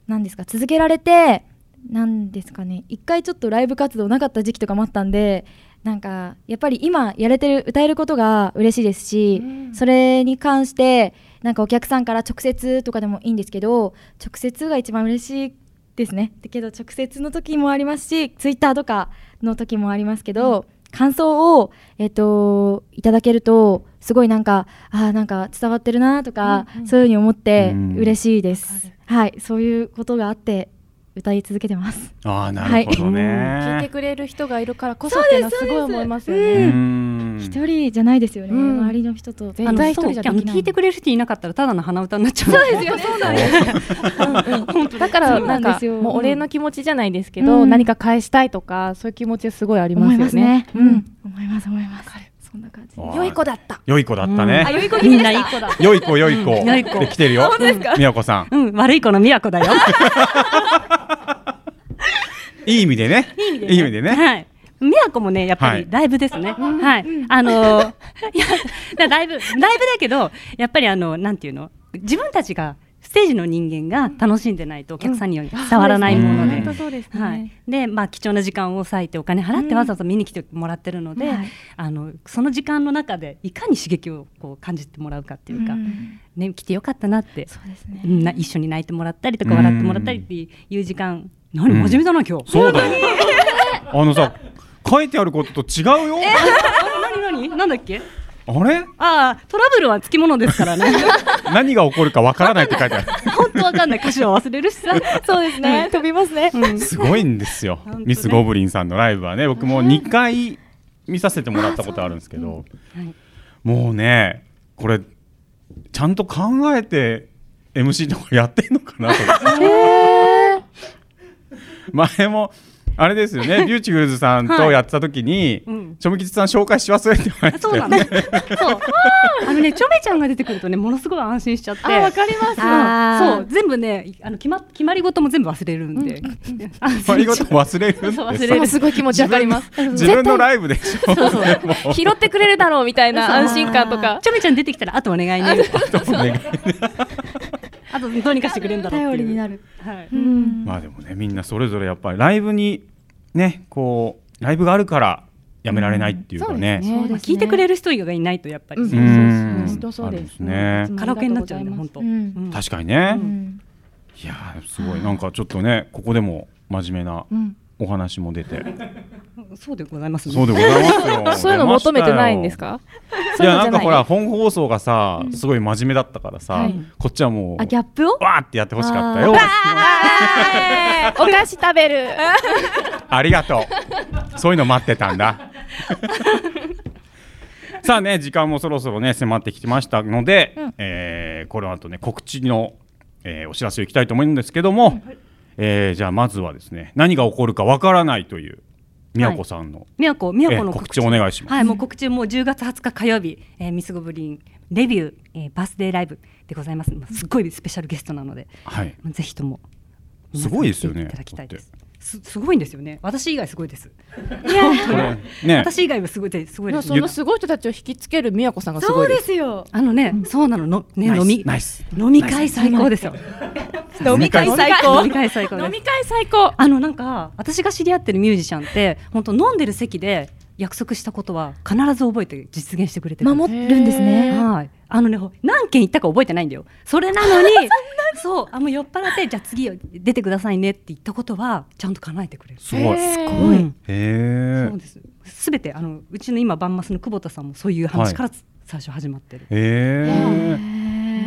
なんですか続けられてなんですかね。一回ちょっとライブ活動なかった時期とかもあったんでなんかやっぱり今やれてる歌えることが嬉しいですし、それに関してなんかお客さんから直接とかでもいいんですけど直接が一番嬉しいですね。だけど直接の時もありますしツイッターとかの時もありますけど、感想を、えっといただけるとすごいなんかあーなんか伝わってるなとか、そういうふうに思ってうん。嬉しいです、はいそういうことがあって歌い続けてます。ああなるほどね、聞いてくれる人がいるからこそっていうのはすごい思いますよね。うん。一人じゃないですよね、うん。周りの人と絶対一人じゃできない。あの聞いてくれる人いなかったらただの鼻歌になっちゃう。そうですよそうなんです。だからなんんですよ。もうお礼の気持ちじゃないですけど、うん。何か返したいとかそういう気持ちすごいありますよ思いますね。ね。うん、思います思いますそんな感じ。良い子だった。良い子だったね、あ良い子みんないい子だ。良い子良い子、うん。良い子。で来てるよ。みやこさん。うん。悪い子の都だよ。[laughs] いい意味でね。いい意味でね。はい。宮古もね、やっぱはい。りライブですね。はい。あのー、[laughs] いや、だライブ、ライブだけど、やっぱりあの、なんていうの、自分たちが。ステージの人間が楽しんでないとお客さんには伝わらないもので、うん。本当そうですね。はい、で、まあ、貴重な時間を割いてお金払ってわざわざ見に来てもらってるので、はいあのその時間の中でいかに刺激をこう感じてもらうかっていうか、うん。ね、来てよかったなって。そうですね。うんな一緒に泣いてもらったりとか笑ってもらったりっていう時間、何真面目だな今日。そうだよ。あのさ書いてあることと違うよ、何何？なんだっけ？あれ？ああトラブルはつきものですからね。[laughs] 何が起こるかわからないって書いてある。[laughs] 本当わかんない歌詞は忘れるしさ。[laughs] そうですね。飛びますね。うん。すごいんですよ、ミス・ゴブリンさんのライブはね。僕も2回見させてもらったことあるんですけど、はい。もうねこれちゃんと考えて MC とかやってんのかなと。前もあれですよね。ビューティフルズさんとやってた時に、うん。チョムキチさん紹介し忘れてましたそうなのよね。そう。あのねちょめちゃんが出てくるとねものすごい安心しちゃって。あわかります。そう。全部ねあの決ま決まり事も全部忘れるんで、[laughs] あありがとう忘れるんですそう忘れる。すごい気持ちわかります。自分のライブでしょ。[laughs] そうそう。でも。拾ってくれるだろうみたいな安心感とか。ちょめちゃん出てきたらあとお願いね。お願いあとどうにかしてくれるんだろうっていう。頼りになる。はい。うん。まあでもねみんなそれぞれやっぱりライブにねこうライブがあるからやめられないっていうかね。そうですね。まあ聞いてくれる人がいないとやっぱり、うん。うーん本当そうですね。うんカラオケになっちゃうんだ本当、うん。うん。確かにね、うん。いやーすごい。なんかちょっとねここでも真面目なうんお話も出て、[laughs] そうでございますね。そうでございますよ。[laughs] そういうの求めてないんですか？いやなんかほらそう本放送がさすごい真面目だったからさ、はい。こっちはもうあギャップを？わーってやってほしかったよ。[laughs] お菓子食べる。ありがとう。そういうの待ってたんだ。さあね時間もそろそろね迫ってきてましたので、うん。えーこの後ね告知の、えーお知らせをいきたいと思うんですけども、えーじゃあまずはですね何が起こるかわからないという宮子さんの、宮古宮古のえー告知お願いしますはい、もう告知もう10月20日火曜日、えー、ミスゴブリンレビュー、えー、バースデーライブでございます。まあすっごいスペシャルゲストなので、はいまあぜひともすごいですよねいただきたいです。すすごいんですよね。私以外すごいです。これね私以外はすごいです。すごいです。そのすごい人たちを引きつける宮子さんがすそうごいで。ですすよあのね、そうなののね飲み飲み会最高ですよ。飲み会最高飲み会最高飲み。会最高。あのなんか私が知り合ってるミュージシャンって本当飲んでる席で約束したことは必ず覚えて実現してくれてるんです守るんですねはい。あのね、ほ何件行ったか覚えてないんだよ。それなの [laughs] に、そう、あ、もう酔っ払って、じゃあ次出てくださいねって言ったことは、ちゃんと叶えてくれる。すごいへーうんへえそうです。すべて、あの、うちの今バンマスの久保田さんも、そういう話から、最初始まってる。へえ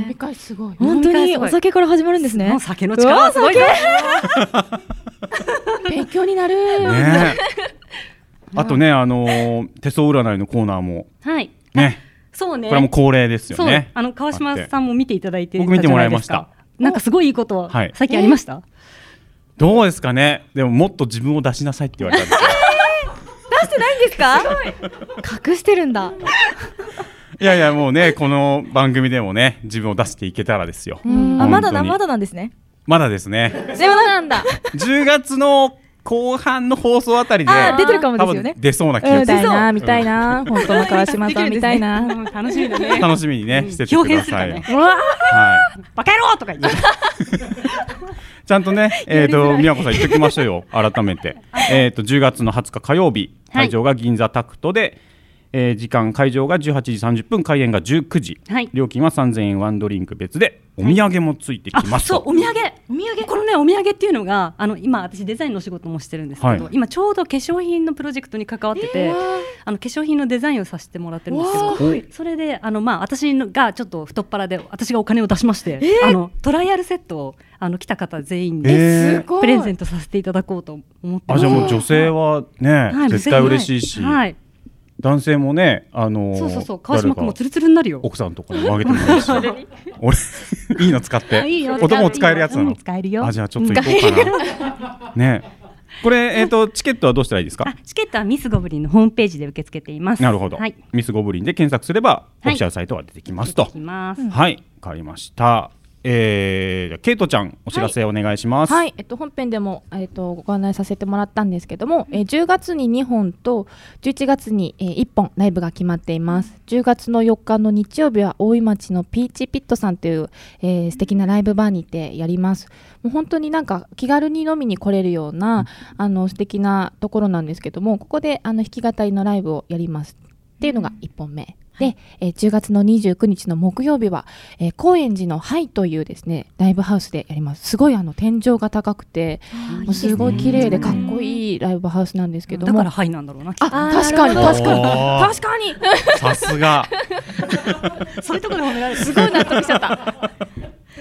飲み会すごい。本当にお酒から始まるんですね酒の力はすごいね。[laughs] 勉強になる。ねあとねあのー手相占いのコーナーもはい。ねそうね。これはもう恒例ですよね、あの川島さんも見ていただいて僕見てもらいました。なんかすごいいいこと、はい。さっきありました？どうですかね？でももっと自分を出しなさいって言われたんですよ。[laughs] いいですか？隠してるんだ。[laughs] いやいやもうねこの番組でもね自分を出していけたらですよ、うん。あまだなまだなんですね。まだですね。[laughs] そうなんだ。10月の後半の放送あたりであー出てるかもで多すよね。分出そうな気がうんする見たいな見たいな。本当の川島さん見たいな。うん楽しみだね。楽しみにねしててください、表現すうわはい。バカ野郎とか言って。ちゃんとね、[laughs] えっ、と、宮子さん言っときましょうよ、改めて。[laughs] えっと、10月の20日火曜日、はい。会場が銀座タクトで、えー時間会場が18時30分開演が19時。はい。料金は3000円ワンドリンク別でお土産もついてきますと、そうお土産。お土産。このねお土産っていうのがあの今私デザインのお仕事もしてるんですけど、はい。今ちょうど化粧品のプロジェクトに関わってて、あの化粧品のデザインをさせてもらってるんですけどそれであのまあ私のがちょっと太っ腹で私がお金を出しまして、あのトライアルセットをあの来た方全員で、えー。すごい。プレゼントさせていただこうと思ってます。あじゃあもう女性はね、はい絶対嬉しいし、はい、男性もねあのーそうそうそう川島君もツ誰かルツルになるよ。奥さんとかにもあげてもらうし俺 [laughs] [laughs] いいの使って。いいよ。男も使えるやつなの。うん使えるよ。あじゃあちょっと行こうかな。[laughs] ね。これえっ、とチケットはどうしたらいいですか？あチケットはミスゴブリンのホームページで受け付けています。なるほど、はい。ミスゴブリンで検索すれば、はい。オフィシャルサイトが出てきますと。出てきます、はい。わかりましたえー、ケイトちゃんお知らせお願いします。はい、えっと、本編でも、えっと、ご案内させてもらったんですけども、えー10月に2本と11月に、えー1本ライブが決まっています。10月の4日の日曜日は大井町のピーチピットさんという、えー素敵なライブバーにてやります。もう本当になんか気軽に飲みに来れるような、あの素敵なところなんですけどもここであの弾き語りのライブをやります。っていうのが1本目、で、えー10月の29日の木曜日は、えー高円寺のハイというですねライブハウスでやります。すごいあの天井が高くてもうすごい綺麗でかっこいいライブハウスなんですけどもだからハイなんだろうな。あ確かに確かに。確かに。さすが。[laughs] そういうところで褒められる。すごい納得しちゃった。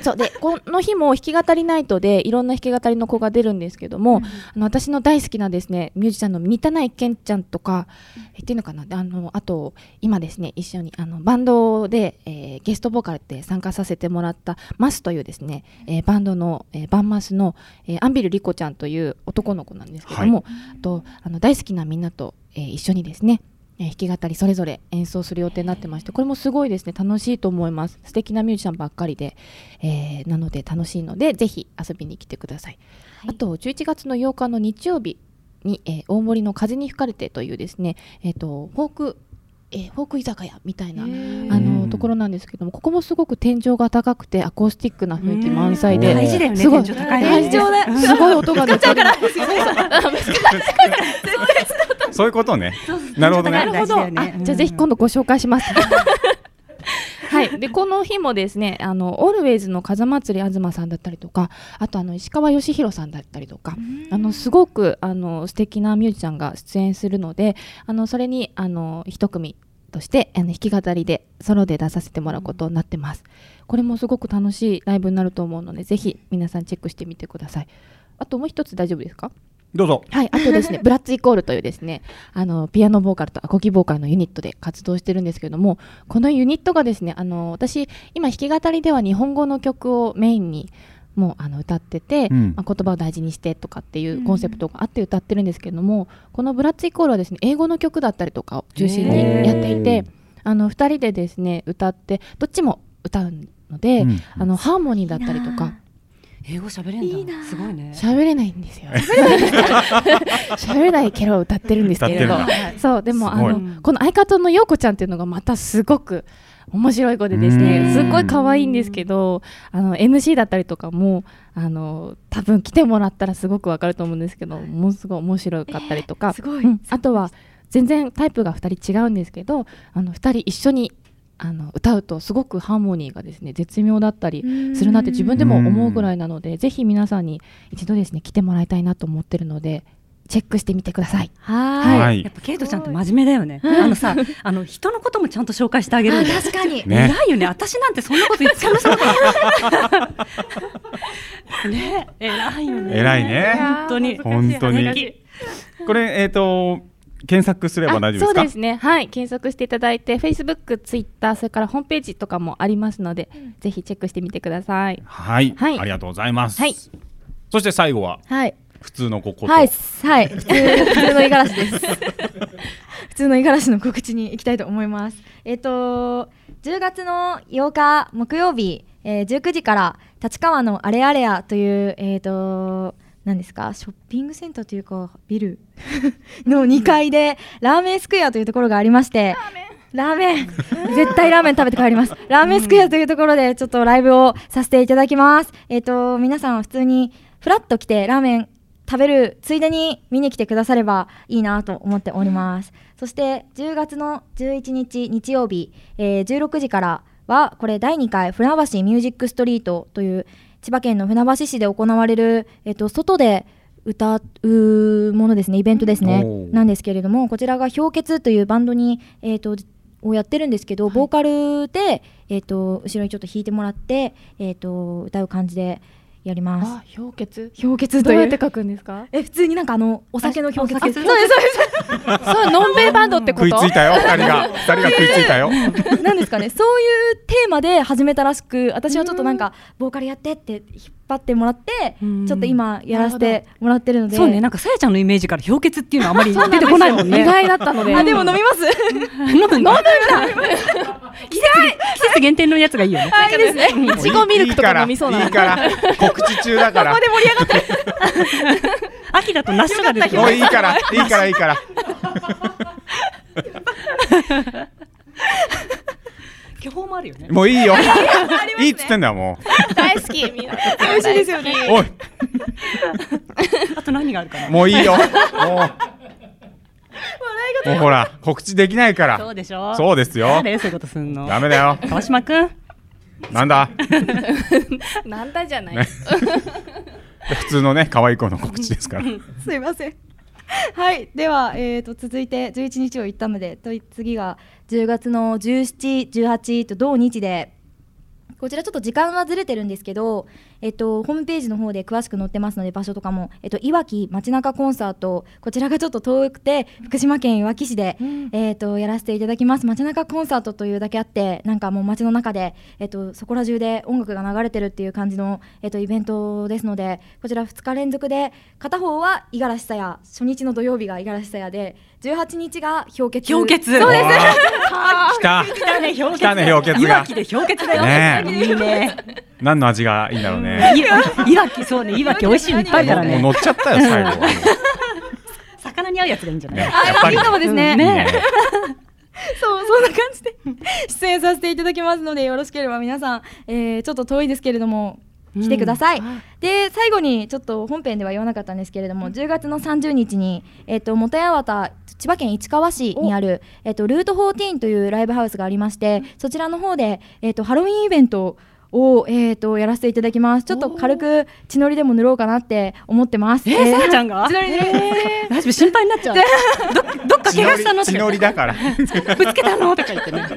そう。でこの日も弾き語りナイトでいろんな弾き語りの子が出るんですけども、あの私の大好きなですねミュージシャンの似たないけんちゃんとか、えっていうのかな。あのあと今ですね一緒にあのバンドで、えーゲストボーカルで参加させてもらったマスというですね、えーバンドの、えーバンマスの、えーアンビルリコちゃんという男の子なんですけども、あとあの大好きなみんなと、えー一緒にですねえー弾き語りそれぞれ演奏する予定になってましてこれもすごいですね。楽しいと思います。素敵なミュージシャンばっかりで、えーなので楽しいのでぜひ遊びに来てください、あと11月の8日の日曜日に、えー大森の風に吹かれてというですね、えー、とフォークえーフォーク居酒屋みたいなあのところなんですけどもここもすごく天井が高くてアコースティックな雰囲気満載でうん大事だよねすごい天井高いすごい音が出てる [laughs] そういうことね。なるほどね。なるほどあじゃあぜひ今度ご紹介します。[laughs] はい、でこの日もですねあのオールウェイズの風祭り東さんだったりとかあとあの石川義弘さんだったりとかあのすごくあの素敵なミュージシャンが出演するのであのそれにあの一組としてあの弾き語りでソロで出させてもらうことになってます。これもすごく楽しいライブになると思うのでぜひ皆さんチェックしてみてください。あともう一つ大丈夫ですか？どうぞ。はい、あとですね、[laughs] ブラッツイコールというですね、あのピアノボーカルとアコギボーカルのユニットで活動してるんですけども、このユニットがですね、あの私今弾き語りでは日本語の曲をメインにもうあの歌ってて、うん。まあ、言葉を大事にしてとかっていうコンセプトがあって歌ってるんですけども、このブラッツイコールはですね、英語の曲だったりとかを中心にやっていて、あの二人でですね歌ってどっちも歌うので、うん。あのハーモニーだったりとか。英語喋れんだ。すごいね。喋れないんですよ。[laughs] 喋れないキャラを歌ってるんですけれど。そう、でも、あの、この相方の陽子ちゃんっていうのがまたすごく。面白い子でですうね、ん。すっごい可愛いんですけど、あの MC だったりとかも、あの多分来てもらったらすごくわかると思うんですけど、ものすごい面白かったりとか、すごい。うん。あとは全然タイプが2人違うんですけど、あの2人一緒にあの歌うとすごくハーモニーがですね絶妙だったりするなって自分でも思うぐらいなのでぜひ皆さんに一度ですね来てもらいたいなと思ってるのでチェックしてみてください。ははいやっぱケイトちゃんって真面目だよね。あのさ、あの人のこともちゃんと紹介してあげるんだよ。確かにね偉いよね。私なんてそんなこと言ってました。[laughs] ね、偉いよね。偉いね本当に。本当にこれえっ、と検索すれば大丈夫ですか？そうですね。はい。検索していただいて Facebook、Twitter それからホームページとかもありますので、ぜひチェックしてみてください。はい、はい。ありがとうございます、はい。そして最後ははい。普通のここと、はい、はい、普通の五十嵐です。[laughs] 普通の五十嵐の告知に行きたいと思います。えっ、と10月の8日木曜日、えー、19時から立川のアレアレアというえっ、と何ですか？ショッピングセンターというかビル。[laughs] の2階でラーメンスクエアというところがありまして。ラーメン。[laughs] 絶対ラーメン食べて帰ります。ラーメンスクエアというところでちょっとライブをさせていただきます。えっ、と皆さん普通にフラッと来てラーメン食べるついでに見に来てくださればいいなと思っております。そして10月の11日日曜日、えー16時からはこれ第2回船橋ミュージックストリートという千葉県の船橋市で行われる、えっと外で歌うものですねイベントですね。なんですけれどもこちらが氷結というバンドに、えっとをやってるんですけど、ボーカルで、えっと後ろにちょっと弾いてもらって、えっと歌う感じでやります。あ氷結？氷結という。どうやって書くんですか？え普通になんかあのお酒の氷結。そうですそうです [laughs] そうのんべいバンドってこと？食いついたよ二人が。二人が食いついたよ。[laughs] なんですかね。そういうテーマで始めたらしく私はちょっとなんかボーカルやってって引っ張ってもらってうん。ちょっと今やらせてもらってるので。そうね。なんかさやちゃんのイメージから氷結っていうのはあまり出てこないもんね。意外だったので。あでも飲みます。飲むんだ。季節季節限定のやつがいいよね。あいいですね。いちごミルクとか飲みそうな。いいからいいから告知中だから。[laughs] ここで盛り上がって秋だと梨とか出てくる。もういいからいいからいいから。[laughs] 巨峰もあるよね。もういいよ。いいっつってんだよも大好き。みんな美味しいですよねうおい。あと何があるかな。もういいよ。もう。もうほら告知できないかそうらでしょ。そうですよ。そういうことすんの？ダメだよ。川島くん。なんだ？[laughs] なんだじゃない、ね [laughs] [laughs] 普通のね可愛い子の告知ですから。すいません。はい。では、えー、と続いて11日を言ったのでと次が10月の17、18と同日でこちらちょっと時間はずれてるんですけど、えっと、ホームページの方で詳しく載ってますので場所とかも、えっと、いわき街中コンサートこちらがちょっと遠くて福島県いわき市で、えっと、やらせていただきます。街中コンサートというだけあってなんかもう街の中で、えっと、そこら中で音楽が流れてるっていう感じの、えっと、イベントですのでこちら2日連続で片方は五十嵐さや初日の土曜日が五十嵐さやで18日が氷結。氷結。そうです。[laughs] 来た。来たね氷結。来たね氷結が。いわきで氷結だよ。ねえ。いいね何の味がいいんだろうね。いわいわきそうね。いわき美味しいのいっぱいからね。もう乗っちゃったよ最後は。魚に合うやつがいいんじゃない？ね。やっぱり。いいかもですね。うんね。そうそんな感じで。出演させていただきますのでよろしければ皆さん、えーちょっと遠いですけれども来てください、で最後にちょっと本編では言わなかったんですけれども10月の30日に、えっと元八幡千葉県市川市にある、えっとルート14というライブハウスがありましてそちらの方で、えっとハロウィンイベントを、えっとやらせていただきます。ちょっと軽く血のりでも塗ろうかなって思ってます。えーさやちゃんが？血のりで大丈夫？心配になっちゃう。ど [laughs] どっか怪我したの？と血かのりだから。ぶつけたの？とか言ってね。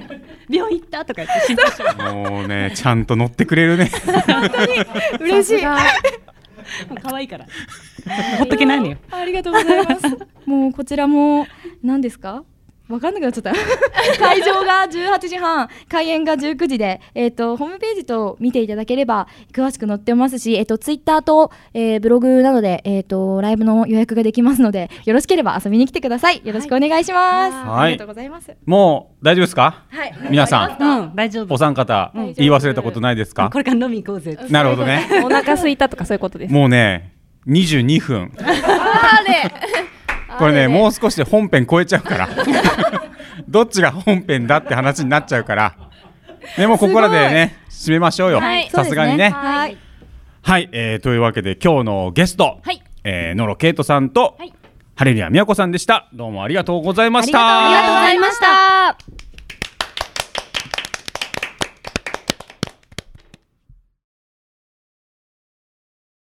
病院行った？とか言って心配。しちゃもうねちゃんと乗ってくれるね。嬉しい。う可愛いから。ほっとけないのよ。ありがとうございます。もうこちらも何ですか？わかんなくなっちゃった。[laughs] 会場が18時半、開演が19時で、えっ、とホームページと見ていただければ詳しく載ってますし、えっ、とツイッターと、えーブログなどでえっ、とライブの予約ができますので、よろしければ遊びに来てください。よろしくお願いします。はいありがとうございます。もう大丈夫ですか？はい。皆さん。うん。大丈夫。お三方うん言い忘れたことないですか？これから飲み行こうぜ。なるほどね。お腹空いたとかそういうことです。もうね22分。[laughs] あれこれねもう少しで本編超えちゃうから。[laughs] どっちが本編だって話になっちゃうから。でもここらでね締めましょうよ。はい。さすがにね。はい。はい、えーというわけで今日のゲスト、はい。えー、野呂圭人さんと、はい。ハレリア美和子さんでした。どうもありがとうございました。ありがとうございました。